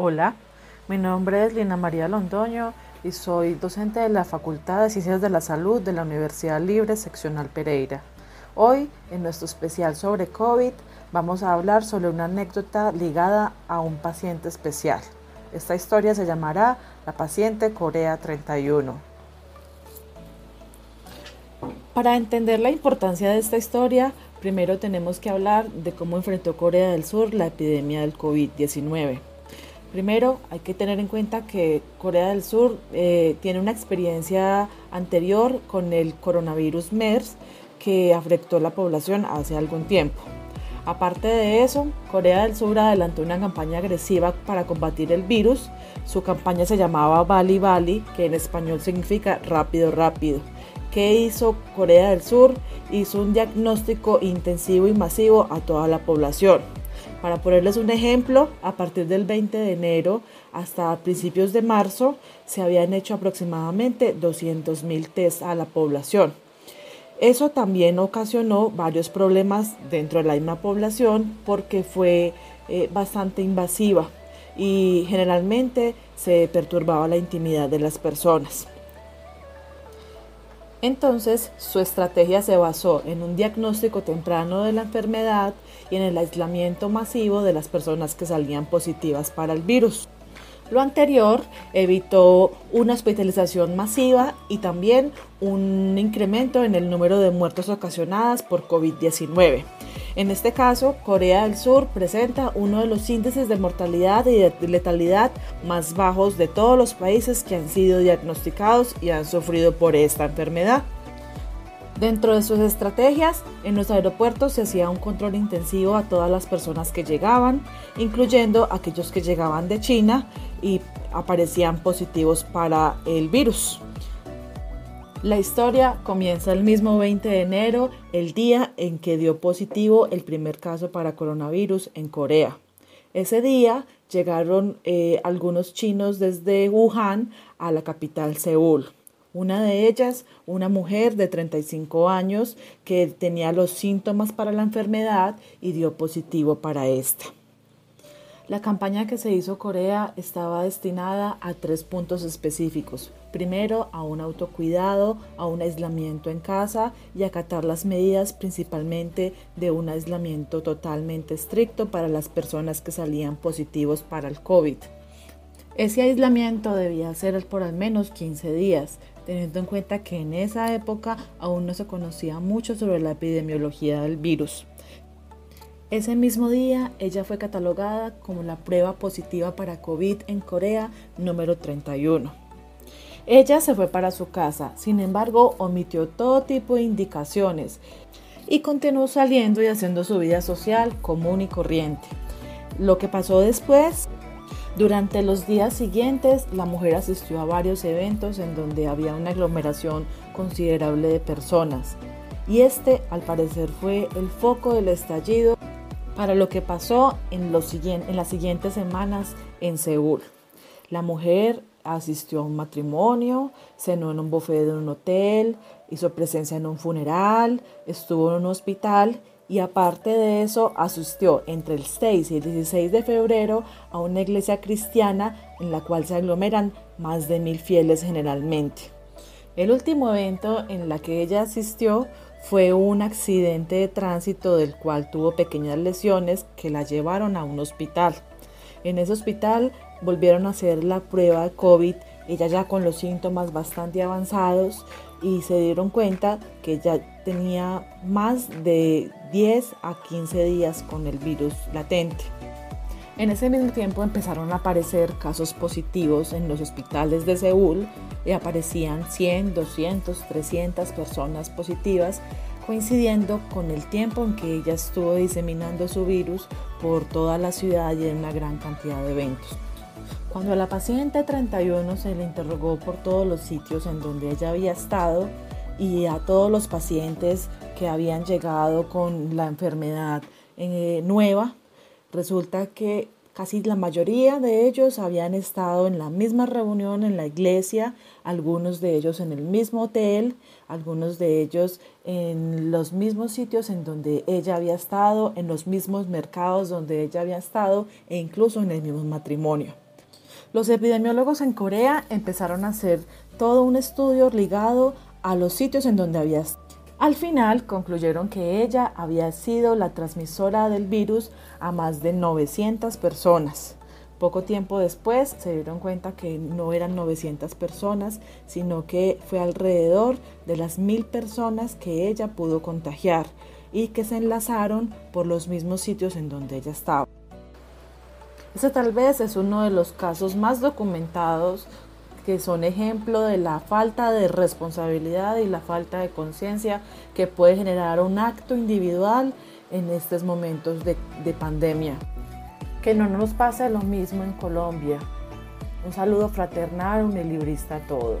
Hola, mi nombre es Lina María Londoño y soy docente de la Facultad de Ciencias de la Salud de la Universidad Libre Seccional Pereira. Hoy, en nuestro especial sobre COVID, vamos a hablar sobre una anécdota ligada a un paciente especial. Esta historia se llamará La paciente Corea 31. Para entender la importancia de esta historia, primero tenemos que hablar de cómo enfrentó Corea del Sur la epidemia del COVID-19. Primero, hay que tener en cuenta que Corea del Sur eh, tiene una experiencia anterior con el coronavirus MERS que afectó a la población hace algún tiempo. Aparte de eso, Corea del Sur adelantó una campaña agresiva para combatir el virus. Su campaña se llamaba Bali Bali, que en español significa rápido, rápido. ¿Qué hizo Corea del Sur? Hizo un diagnóstico intensivo y masivo a toda la población para ponerles un ejemplo, a partir del 20 de enero hasta principios de marzo se habían hecho aproximadamente 200.000 test a la población. Eso también ocasionó varios problemas dentro de la misma población porque fue eh, bastante invasiva y generalmente se perturbaba la intimidad de las personas. Entonces, su estrategia se basó en un diagnóstico temprano de la enfermedad y en el aislamiento masivo de las personas que salían positivas para el virus. Lo anterior evitó una hospitalización masiva y también un incremento en el número de muertes ocasionadas por COVID-19. En este caso, Corea del Sur presenta uno de los índices de mortalidad y de letalidad más bajos de todos los países que han sido diagnosticados y han sufrido por esta enfermedad. Dentro de sus estrategias, en los aeropuertos se hacía un control intensivo a todas las personas que llegaban, incluyendo aquellos que llegaban de China y aparecían positivos para el virus. La historia comienza el mismo 20 de enero, el día en que dio positivo el primer caso para coronavirus en Corea. Ese día llegaron eh, algunos chinos desde Wuhan a la capital Seúl. Una de ellas, una mujer de 35 años que tenía los síntomas para la enfermedad y dio positivo para esta. La campaña que se hizo Corea estaba destinada a tres puntos específicos. Primero, a un autocuidado, a un aislamiento en casa y acatar las medidas principalmente de un aislamiento totalmente estricto para las personas que salían positivos para el COVID. Ese aislamiento debía ser por al menos 15 días, teniendo en cuenta que en esa época aún no se conocía mucho sobre la epidemiología del virus. Ese mismo día, ella fue catalogada como la prueba positiva para COVID en Corea número 31. Ella se fue para su casa, sin embargo, omitió todo tipo de indicaciones y continuó saliendo y haciendo su vida social común y corriente. Lo que pasó después durante los días siguientes, la mujer asistió a varios eventos en donde había una aglomeración considerable de personas. Y este, al parecer, fue el foco del estallido para lo que pasó en, en las siguientes semanas en Seúl. La mujer asistió a un matrimonio, cenó en un buffet de un hotel, hizo presencia en un funeral, estuvo en un hospital y aparte de eso asistió entre el 6 y el 16 de febrero a una iglesia cristiana en la cual se aglomeran más de mil fieles generalmente. El último evento en la que ella asistió fue un accidente de tránsito del cual tuvo pequeñas lesiones que la llevaron a un hospital. En ese hospital volvieron a hacer la prueba de COVID, ella ya con los síntomas bastante avanzados y se dieron cuenta que ya tenía más de 10 a 15 días con el virus latente. En ese mismo tiempo empezaron a aparecer casos positivos en los hospitales de Seúl y aparecían 100, 200, 300 personas positivas, coincidiendo con el tiempo en que ella estuvo diseminando su virus por toda la ciudad y en una gran cantidad de eventos. Cuando a la paciente 31 se le interrogó por todos los sitios en donde ella había estado y a todos los pacientes que habían llegado con la enfermedad eh, nueva, resulta que casi la mayoría de ellos habían estado en la misma reunión en la iglesia, algunos de ellos en el mismo hotel, algunos de ellos en los mismos sitios en donde ella había estado, en los mismos mercados donde ella había estado e incluso en el mismo matrimonio. Los epidemiólogos en Corea empezaron a hacer todo un estudio ligado a los sitios en donde había al final concluyeron que ella había sido la transmisora del virus a más de 900 personas. Poco tiempo después se dieron cuenta que no eran 900 personas, sino que fue alrededor de las mil personas que ella pudo contagiar y que se enlazaron por los mismos sitios en donde ella estaba. Este tal vez es uno de los casos más documentados que son ejemplo de la falta de responsabilidad y la falta de conciencia que puede generar un acto individual en estos momentos de, de pandemia. Que no nos pase lo mismo en Colombia. Un saludo fraternal, un librista a todos.